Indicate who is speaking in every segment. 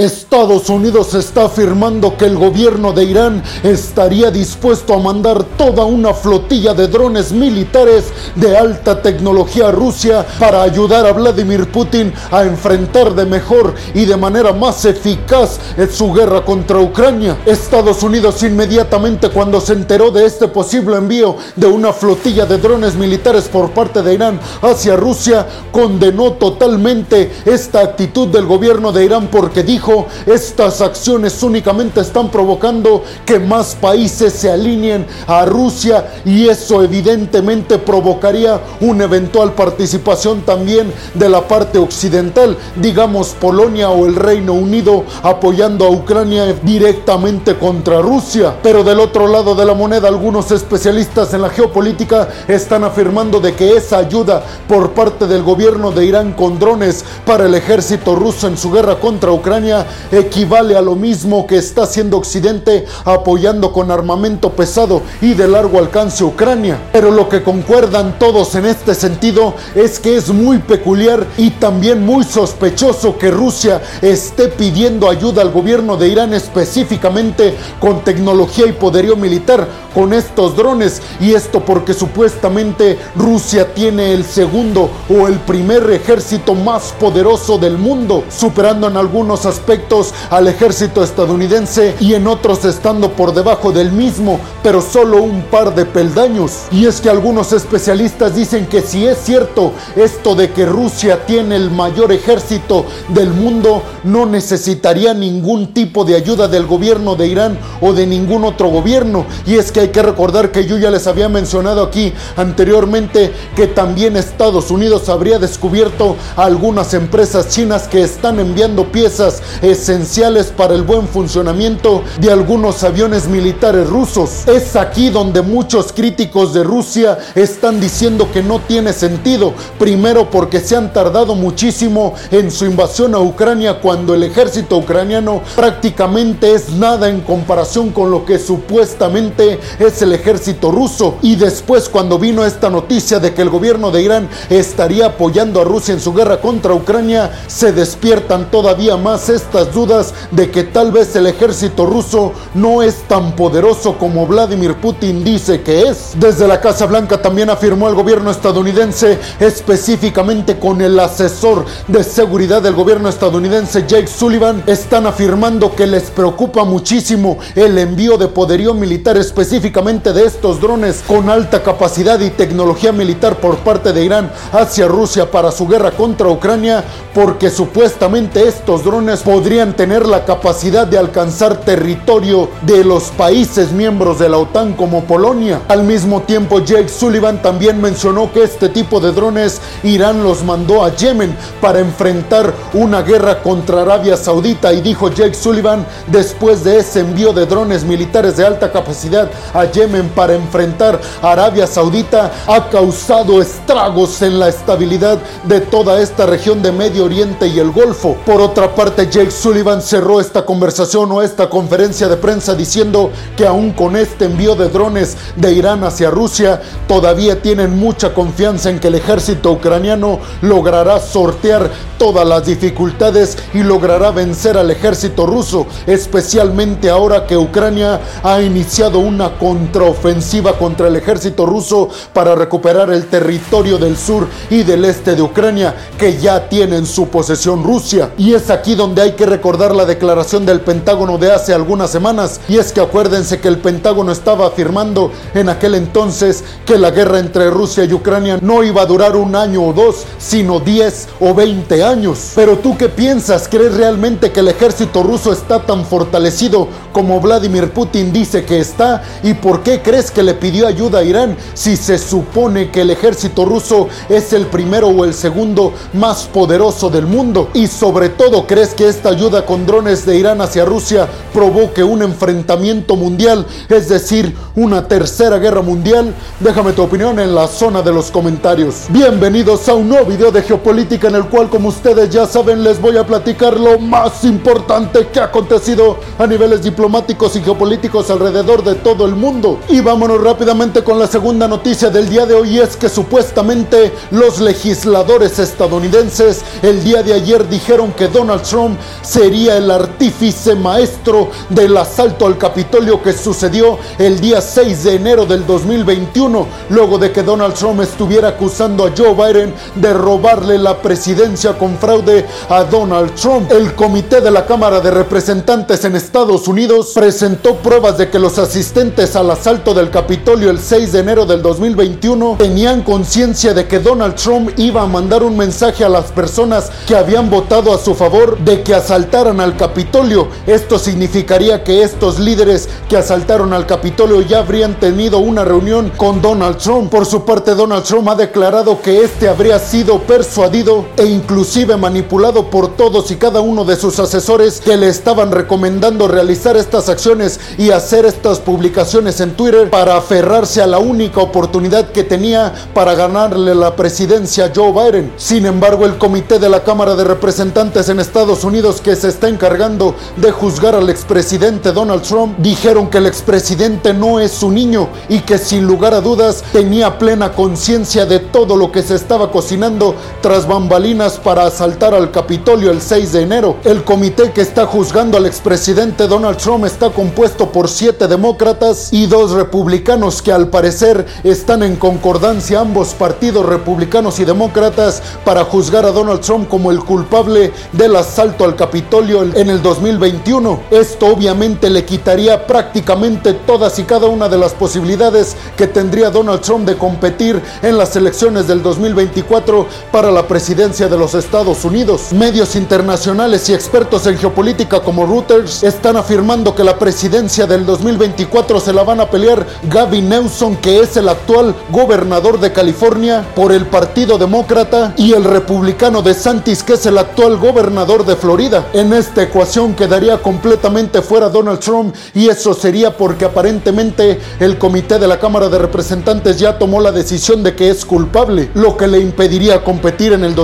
Speaker 1: Estados Unidos está afirmando que el gobierno de Irán estaría dispuesto a mandar toda una flotilla de drones militares de alta tecnología a Rusia para ayudar a Vladimir Putin a enfrentar de mejor y de manera más eficaz su guerra contra Ucrania. Estados Unidos inmediatamente cuando se enteró de este posible envío de una flotilla de drones militares por parte de Irán hacia Rusia, condenó totalmente esta actitud del gobierno de Irán porque dijo estas acciones únicamente están provocando que más países se alineen a Rusia y eso evidentemente provocaría una eventual participación también de la parte occidental, digamos Polonia o el Reino Unido apoyando a Ucrania directamente contra Rusia. Pero del otro lado de la moneda, algunos especialistas en la geopolítica están afirmando de que esa ayuda por parte del gobierno de Irán con drones para el ejército ruso en su guerra contra Ucrania equivale a lo mismo que está haciendo Occidente apoyando con armamento pesado y de largo alcance Ucrania. Pero lo que concuerdan todos en este sentido es que es muy peculiar y también muy sospechoso que Rusia esté pidiendo ayuda al gobierno de Irán específicamente con tecnología y poderío militar con estos drones y esto porque supuestamente Rusia tiene el segundo o el primer ejército más poderoso del mundo, superando en algunos aspectos al ejército estadounidense y en otros estando por debajo del mismo, pero solo un par de peldaños. Y es que algunos especialistas dicen que si es cierto esto de que Rusia tiene el mayor ejército del mundo, no necesitaría ningún tipo de ayuda del gobierno de Irán o de ningún otro gobierno. Y es que hay que recordar que yo ya les había mencionado aquí anteriormente que también Estados Unidos habría descubierto algunas empresas chinas que están enviando piezas esenciales para el buen funcionamiento de algunos aviones militares rusos. Es aquí donde muchos críticos de Rusia están diciendo que no tiene sentido. Primero porque se han tardado muchísimo en su invasión a Ucrania cuando el ejército ucraniano prácticamente es nada en comparación con lo que supuestamente es el ejército ruso. Y después cuando vino esta noticia de que el gobierno de Irán estaría apoyando a Rusia en su guerra contra Ucrania, se despiertan todavía más estas dudas de que tal vez el ejército ruso no es tan poderoso como Vladimir Putin dice que es. Desde la Casa Blanca también afirmó el gobierno estadounidense, específicamente con el asesor de seguridad del gobierno estadounidense Jake Sullivan, están afirmando que les preocupa muchísimo el envío de poderío militar específicamente de estos drones con alta capacidad y tecnología militar por parte de Irán hacia Rusia para su guerra contra Ucrania porque supuestamente estos drones podrían tener la capacidad de alcanzar territorio de los países miembros de la OTAN como Polonia. Al mismo tiempo, Jake Sullivan también mencionó que este tipo de drones Irán los mandó a Yemen para enfrentar una guerra contra Arabia Saudita y dijo Jake Sullivan después de ese envío de drones militares de alta capacidad a Yemen para enfrentar a Arabia Saudita ha causado estragos en la estabilidad de toda esta región de Medio Oriente y el Golfo. Por otra parte, Jake Sullivan cerró esta conversación o esta conferencia de prensa diciendo que aún con este envío de drones de Irán hacia Rusia, todavía tienen mucha confianza en que el ejército ucraniano logrará sortear todas las dificultades y logrará vencer al ejército ruso, especialmente ahora que Ucrania ha iniciado una contraofensiva contra el ejército ruso para recuperar el territorio del sur y del este de Ucrania que ya tiene en su posesión Rusia. Y es aquí donde hay que recordar la declaración del Pentágono de hace algunas semanas. Y es que acuérdense que el Pentágono estaba afirmando en aquel entonces que la guerra entre Rusia y Ucrania no iba a durar un año o dos, sino 10 o 20 años. Pero tú qué piensas? ¿Crees realmente que el ejército ruso está tan fortalecido como Vladimir Putin dice que está? ¿Y por qué crees que le pidió ayuda a Irán si se supone que el ejército ruso es el primero o el segundo más poderoso del mundo? Y sobre todo, ¿crees que esta ayuda con drones de Irán hacia Rusia provoque un enfrentamiento mundial, es decir, una tercera guerra mundial? Déjame tu opinión en la zona de los comentarios. Bienvenidos a un nuevo video de geopolítica en el cual, como ustedes ya saben, les voy a platicar lo más importante que ha acontecido a niveles diplomáticos y geopolíticos alrededor de todo el mundo. Y vámonos rápidamente con la segunda noticia del día de hoy, es que supuestamente los legisladores estadounidenses el día de ayer dijeron que Donald Trump sería el artífice maestro del asalto al Capitolio que sucedió el día 6 de enero del 2021, luego de que Donald Trump estuviera acusando a Joe Biden de robarle la presidencia con fraude a Donald Trump. El comité de la Cámara de Representantes en Estados Unidos presentó pruebas de que los asistentes al asalto del Capitolio el 6 de enero del 2021 tenían conciencia de que Donald Trump iba a mandar un mensaje a las personas que habían votado a su favor de que asaltaran al Capitolio. Esto significaría que estos líderes que asaltaron al Capitolio ya habrían tenido una reunión con Donald Trump. Por su parte, Donald Trump ha declarado que este habría sido persuadido e inclusive manipulado por todos y cada uno de sus asesores que le estaban recomendando realizar estas acciones y hacer estas publicaciones en Twitter para aferrarse a la única oportunidad que tenía para ganarle la presidencia a Joe Biden. Sin embargo, el comité de la Cámara de Representantes en Estados Unidos que se está encargando de juzgar al expresidente Donald Trump dijeron que el expresidente no es su niño y que sin lugar a dudas tenía plena conciencia de todo lo que se estaba cocinando tras bambalinas para asaltar al Capitolio el 6 de enero. El comité que está juzgando al expresidente Donald Trump está compuesto por siete demócratas y dos republicanos que al parecer están en concordancia ambos partidos republicanos y demócratas para juzgar a Donald Trump como el culpable del asalto al Capitolio en el 2021. Esto obviamente le quitaría prácticamente todas y cada una de las posibilidades que tendría Donald Trump de competir en las elecciones del 2024 para la presidencia de los Estados Unidos. Medios internacionales y expertos en geopolítica como Reuters están afirmando que la presidencia del 2024 se la van a pelear Gavin Newsom, que es el actual gobernador de California, por el Partido Demócrata, y el republicano de Santis, que es el actual gobernador de Florida. En esta ecuación quedaría completamente fuera Donald Trump y eso sería porque aparentemente el comité de la Cámara de Representantes ya tomó la decisión de que es culpable, lo que le impediría competir en el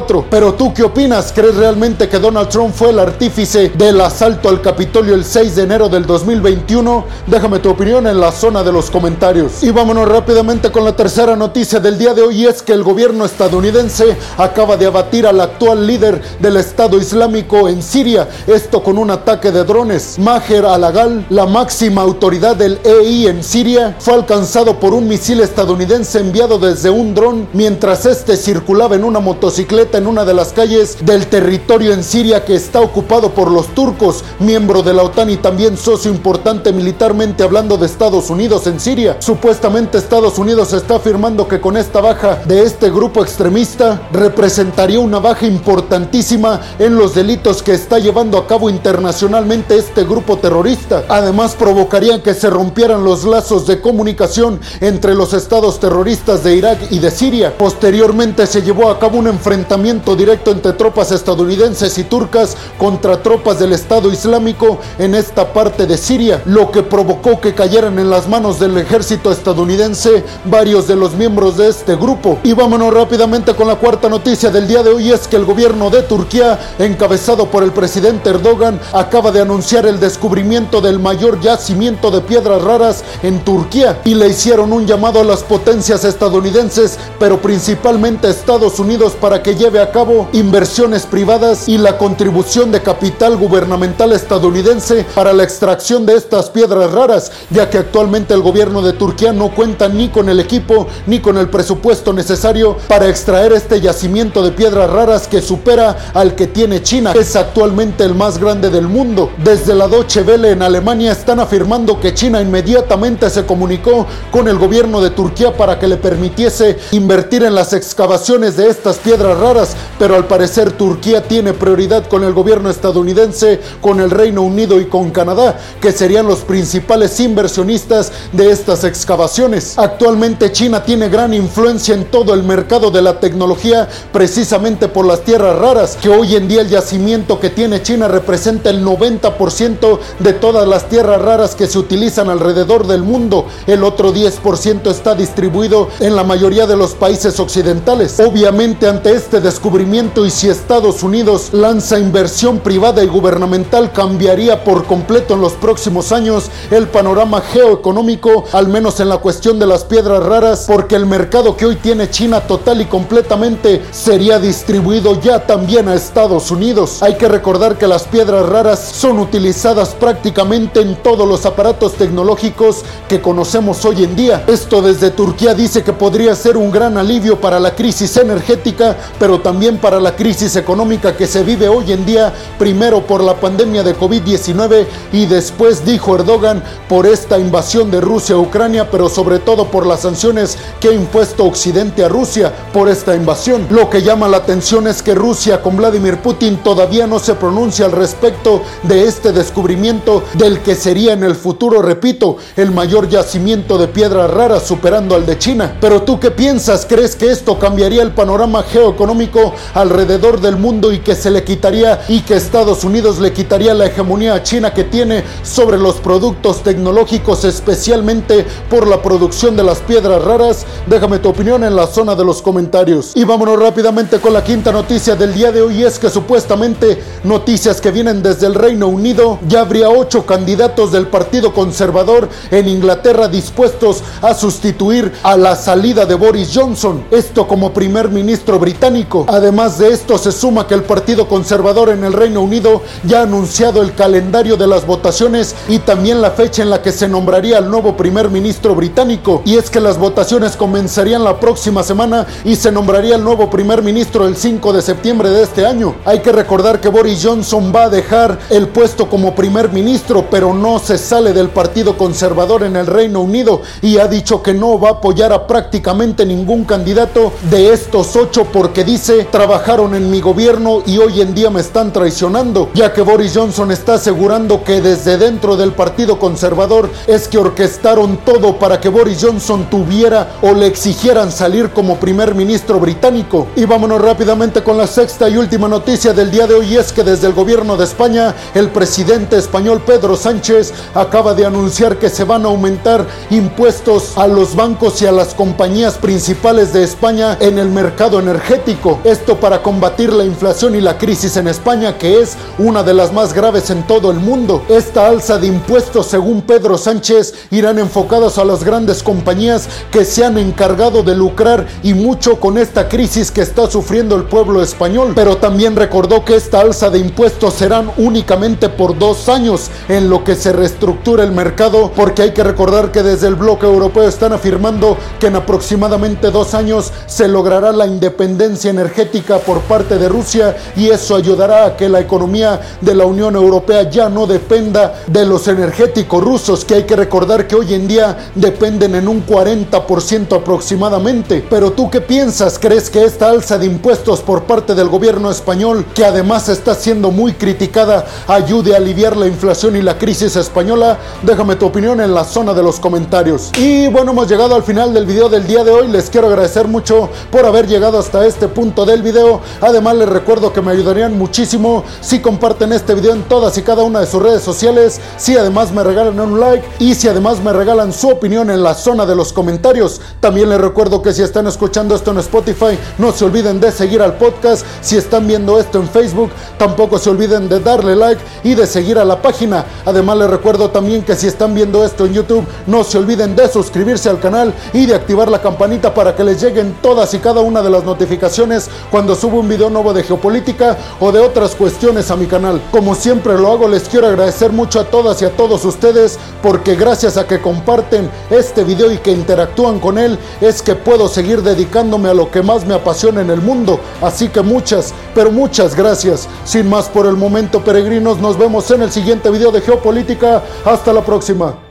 Speaker 1: 2024. Pero tú qué opinas? ¿Crees realmente que Donald Trump fue el artífice del asalto al Capitolio el 6 de enero del 2021? Déjame tu opinión en la zona de los comentarios. Y vámonos rápidamente con la tercera noticia del día de hoy es que el gobierno estadounidense acaba de abatir al actual líder del Estado Islámico en Siria, esto con un ataque de drones. Maher al-Agal, la máxima autoridad del EI en Siria, fue alcanzado por un misil estadounidense enviado desde un dron mientras este circulaba en una motocicleta en una de las calles del territorio en Siria que está ocupado por los turcos, miembro de la OTAN y también socio importante militarmente hablando de Estados Unidos en Siria. Supuestamente Estados Unidos está afirmando que con esta baja de este grupo extremista representaría una baja importantísima en los delitos que está llevando a cabo internacionalmente este grupo terrorista. Además provocarían que se rompieran los lazos de comunicación entre los estados terroristas de Irak y de Siria. Posteriormente se llevó a cabo un enfrentamiento directo entre tropas estadounidenses y turcas contra tropas del Estado Islámico en esta parte de Siria, lo que provocó que cayeran en las manos del ejército estadounidense varios de los miembros de este grupo. Y vámonos rápidamente con la cuarta noticia del día de hoy es que el gobierno de Turquía, encabezado por el presidente Erdogan, acaba de anunciar el descubrimiento del mayor yacimiento de piedras raras en Turquía y le hicieron un llamado a las potencias estadounidenses, pero principalmente a Estados Unidos para que lleve a cabo inversiones privadas y la contribución de capital gubernamental estadounidense para la extracción de estas piedras raras, ya que actualmente el gobierno de Turquía no cuenta ni con el equipo ni con el presupuesto necesario para extraer este yacimiento de piedras raras que supera al que tiene China. Es actualmente el más grande del mundo. Desde la Deutsche Welle en Alemania están afirmando que China inmediatamente se comunicó con el gobierno de Turquía para que le permitiese invertir en las excavaciones de estas piedras raras, pero al parecer Turquía tiene prioridad con el gobierno estadounidense, con el Reino Unido y con Canadá, que serían los principales inversionistas de estas excavaciones. Actualmente China tiene gran influencia en todo el mercado de la tecnología precisamente por las tierras raras, que hoy en día el yacimiento que tiene China representa el 90% de todas las tierras raras que se utilizan alrededor del mundo. El otro 10% está distribuido en la mayoría de los países occidentales. Obviamente ante este descubrimiento y si Estados Unidos lanza inversión privada y gubernamental cambiaría por completo en los próximos años el panorama geoeconómico, al menos en la cuestión de las piedras raras, porque el mercado que hoy tiene China total y completamente sería distribuido ya también a Estados Unidos. Hay que recordar que las piedras raras son utilizadas prácticamente en todos los aparatos tecnológicos que conocemos hoy en día. Esto desde Turquía dice que podría ser un gran alivio para la crisis energética, pero también para la crisis económica que se vive hoy en día, primero por la pandemia de COVID-19 y después, dijo Erdogan, por esta invasión de Rusia a Ucrania, pero sobre todo por las sanciones que ha impuesto Occidente a Rusia por esta invasión. Lo que llama la atención es que Rusia con Vladimir Putin todavía no se pronuncia al respecto de este descubrimiento del que sería en el futuro, repito, el mayor yacimiento de piedras raras superando al de China. Pero tú qué piensas? ¿Crees que esto cambiaría el panorama geoeconómico alrededor del mundo y que se le quitaría y que Estados Unidos le quitaría la hegemonía a China que tiene sobre los productos tecnológicos, especialmente por la producción de las piedras raras? Déjame tu opinión en la zona de los comentarios. Y vámonos rápidamente con la quinta noticia del día de hoy es que supuestamente noticias que vienen desde el Reino Unido ya habría ocho candidatos del Partido Conservador en Inglaterra dispuestos a sustituir a la salida de Boris Johnson, esto como primer ministro británico. Además de esto se suma que el Partido Conservador en el Reino Unido ya ha anunciado el calendario de las votaciones y también la fecha en la que se nombraría al nuevo primer ministro británico. Y es que las votaciones comenzarían la próxima semana y se nombraría el nuevo primer ministro el 5 de septiembre de este año. Hay que recordar que Boris Johnson va a dejar el puesto como primer ministro, pero no se sale del Partido Conservador en el Reino Unido y ha dicho que no va a apoyar a prácticamente ningún candidato de estos ocho porque dice trabajaron en mi gobierno y hoy en día me están traicionando, ya que Boris Johnson está asegurando que desde dentro del Partido Conservador es que orquestaron todo para que Boris Johnson tuviera o le exigieran salir como primer ministro británico. Y vámonos rápidamente con la sexta y última noticia del día de hoy es que desde el gobierno de España, el presidente español Pedro Sánchez acaba de anunciar que se van a aumentar impuestos a los bancos y a las compañías principales de España en el mercado energético. Esto para combatir la inflación y la crisis en España, que es una de las más graves en todo el mundo. Esta alza de impuestos, según Pedro Sánchez, irán enfocados a las grandes compañías que se han encargado de lucrar y mucho con esta crisis que está sufriendo el pueblo español. Pero también recordó que esta alza de impuestos serán únicamente por dos años en lo que se reestructura el mercado, porque hay que recordar que desde el bloque europeo están afirmando que en aproximadamente dos años se logrará la independencia energética por parte de Rusia y eso ayudará a que la economía de la Unión Europea ya no dependa de los energéticos rusos, que hay que recordar que hoy en día dependen en un 40% aproximadamente. Pero tú qué piensas? ¿Crees que esta alza de impuestos por parte del gobierno español, que además está siendo muy criticada, ayude a aliviar la inflación y la crisis española? Déjame tu opinión en la zona de los comentarios. Y bueno, hemos llegado al final del video del día de hoy. Les quiero agradecer mucho por haber llegado hasta este punto del video. Además, les recuerdo que me ayudarían muchísimo si comparten este video en todas y cada una de sus redes sociales. Si además me regalan un like y si además me regalan su opinión en la zona de los comentarios. También les recuerdo que si están escuchando esto en Spotify, no se olviden de seguir al podcast. Si están viendo esto en Facebook, tampoco se olviden de darle like y de seguir a la página. Además, les recuerdo también que si están viendo esto en YouTube, no se olviden de suscribirse al canal y de activar la campanita para que les lleguen todas y cada una de las notificaciones cuando subo un video nuevo de geopolítica o de otras cuestiones a mi canal. Como siempre lo hago, les quiero agradecer mucho a todas y a todos ustedes porque gracias a que comparten este video y que interactúan con él es que puedo seguir dedicándome a lo que más me apasiona en el mundo. Así que muchas, pero muchas gracias. Sin más por el momento, peregrinos, nos vemos en el siguiente video de geopolítica. Hasta la próxima.